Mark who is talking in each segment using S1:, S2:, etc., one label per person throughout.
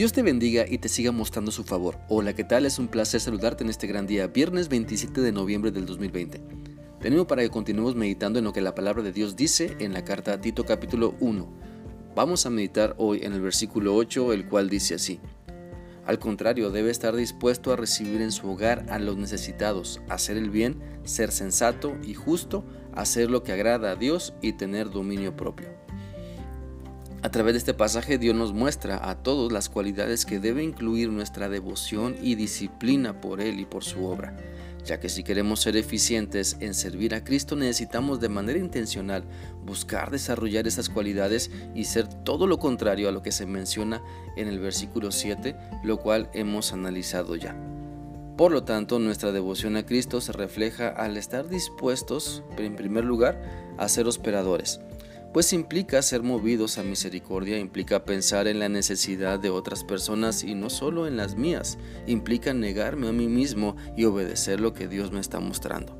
S1: Dios te bendiga y te siga mostrando su favor. Hola, ¿qué tal? Es un placer saludarte en este gran día, viernes 27 de noviembre del 2020. Tenemos para que continuemos meditando en lo que la palabra de Dios dice en la carta a Tito capítulo 1. Vamos a meditar hoy en el versículo 8, el cual dice así. Al contrario, debe estar dispuesto a recibir en su hogar a los necesitados, hacer el bien, ser sensato y justo, hacer lo que agrada a Dios y tener dominio propio. A través de este pasaje Dios nos muestra a todos las cualidades que debe incluir nuestra devoción y disciplina por Él y por su obra, ya que si queremos ser eficientes en servir a Cristo necesitamos de manera intencional buscar desarrollar esas cualidades y ser todo lo contrario a lo que se menciona en el versículo 7, lo cual hemos analizado ya. Por lo tanto, nuestra devoción a Cristo se refleja al estar dispuestos, en primer lugar, a ser hospedadores pues implica ser movidos a misericordia, implica pensar en la necesidad de otras personas y no solo en las mías, implica negarme a mí mismo y obedecer lo que Dios me está mostrando.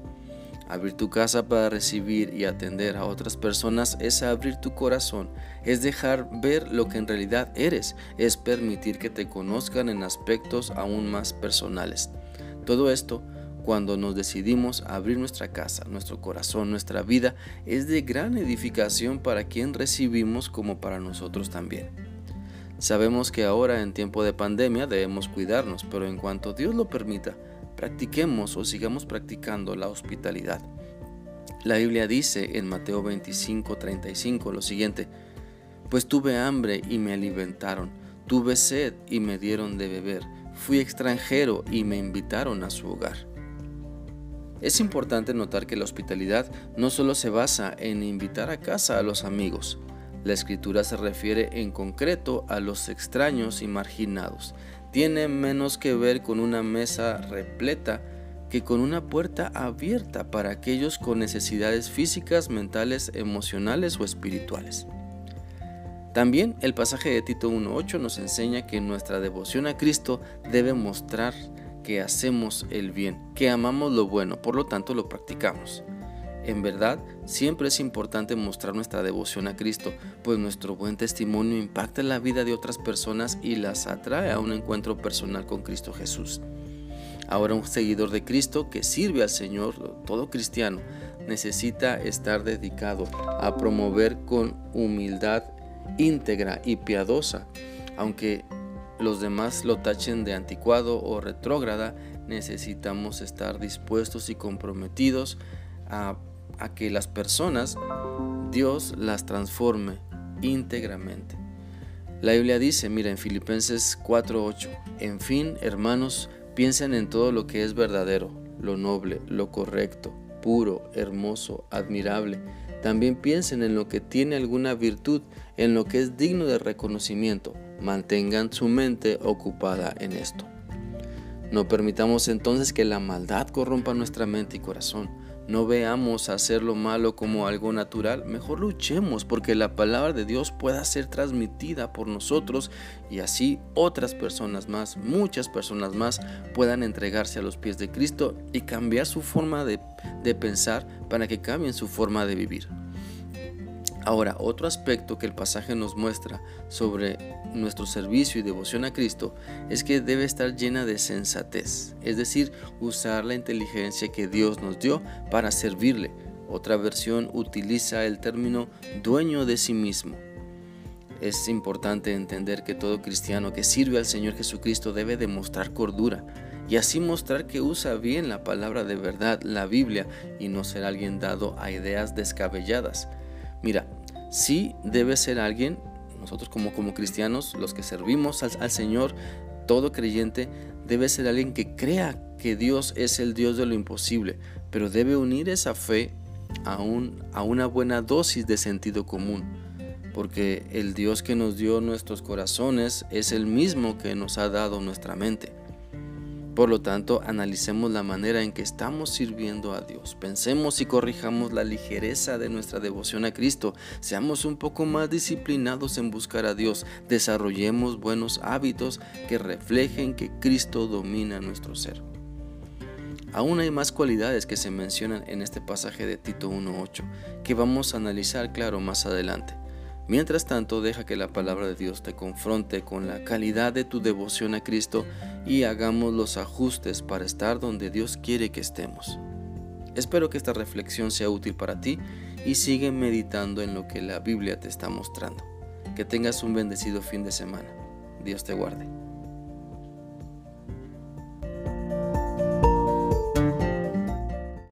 S1: Abrir tu casa para recibir y atender a otras personas es abrir tu corazón, es dejar ver lo que en realidad eres, es permitir que te conozcan en aspectos aún más personales. Todo esto cuando nos decidimos abrir nuestra casa, nuestro corazón, nuestra vida, es de gran edificación para quien recibimos como para nosotros también. Sabemos que ahora en tiempo de pandemia debemos cuidarnos, pero en cuanto Dios lo permita, practiquemos o sigamos practicando la hospitalidad. La Biblia dice en Mateo 25, 35 lo siguiente, pues tuve hambre y me alimentaron, tuve sed y me dieron de beber, fui extranjero y me invitaron a su hogar. Es importante notar que la hospitalidad no solo se basa en invitar a casa a los amigos, la escritura se refiere en concreto a los extraños y marginados. Tiene menos que ver con una mesa repleta que con una puerta abierta para aquellos con necesidades físicas, mentales, emocionales o espirituales. También el pasaje de Tito 1.8 nos enseña que nuestra devoción a Cristo debe mostrar que hacemos el bien, que amamos lo bueno, por lo tanto lo practicamos. En verdad, siempre es importante mostrar nuestra devoción a Cristo, pues nuestro buen testimonio impacta la vida de otras personas y las atrae a un encuentro personal con Cristo Jesús. Ahora un seguidor de Cristo que sirve al Señor, todo cristiano, necesita estar dedicado a promover con humildad íntegra y piadosa, aunque los demás lo tachen de anticuado o retrógrada, necesitamos estar dispuestos y comprometidos a, que las personas, Dios las transforme íntegramente. La Biblia dice, mira en Filipenses 4:8, en fin, hermanos, piensen en todo lo que es verdadero, lo noble, lo correcto, puro, hermoso, admirable. También piensen en lo que tiene alguna virtud, en lo que es digno de reconocimiento Mantengan su mente ocupada en esto. No permitamos entonces que la maldad corrompa nuestra mente y corazón. No veamos hacer lo malo como algo natural, mejor luchemos porque la palabra de Dios pueda ser transmitida por nosotros y así otras personas más, muchas personas más, puedan entregarse a los pies de Cristo y cambiar su forma de, de pensar para que cambien su forma de vivir. Ahora, otro aspecto que el pasaje nos muestra sobre nuestro servicio y devoción a Cristo es que debe estar llena de sensatez, es decir, usar la inteligencia que Dios nos dio para servirle. Otra versión utiliza el término dueño de sí mismo. Es importante entender que todo cristiano que sirve al Señor Jesucristo debe demostrar cordura y así mostrar que usa bien la palabra de verdad, la Biblia, y no ser alguien dado a ideas descabelladas. Mira, sí debe ser alguien, nosotros como, como cristianos, los que servimos al, Señor, todo creyente, debe ser alguien que crea que Dios es el Dios de lo imposible, pero debe unir esa fe a, a una buena dosis de sentido común, porque el Dios que nos dio nuestros corazones es el mismo que nos ha dado nuestra mente. Por lo tanto, analicemos la manera en que estamos sirviendo a Dios. Pensemos y corrijamos la ligereza de nuestra devoción a Cristo. Seamos un poco más disciplinados en buscar a Dios. Desarrollemos buenos hábitos que reflejen que Cristo domina nuestro ser. Aún hay más cualidades que se mencionan en este pasaje de Tito 1.8 que vamos a analizar claro más adelante. Mientras tanto, deja que la palabra de Dios te confronte con la calidad de tu devoción a Cristo y hagamos los ajustes para estar donde Dios quiere que estemos. Espero que esta reflexión sea útil para ti y sigue meditando en lo que la Biblia te está mostrando. Que tengas un bendecido fin de semana. Dios te guarde.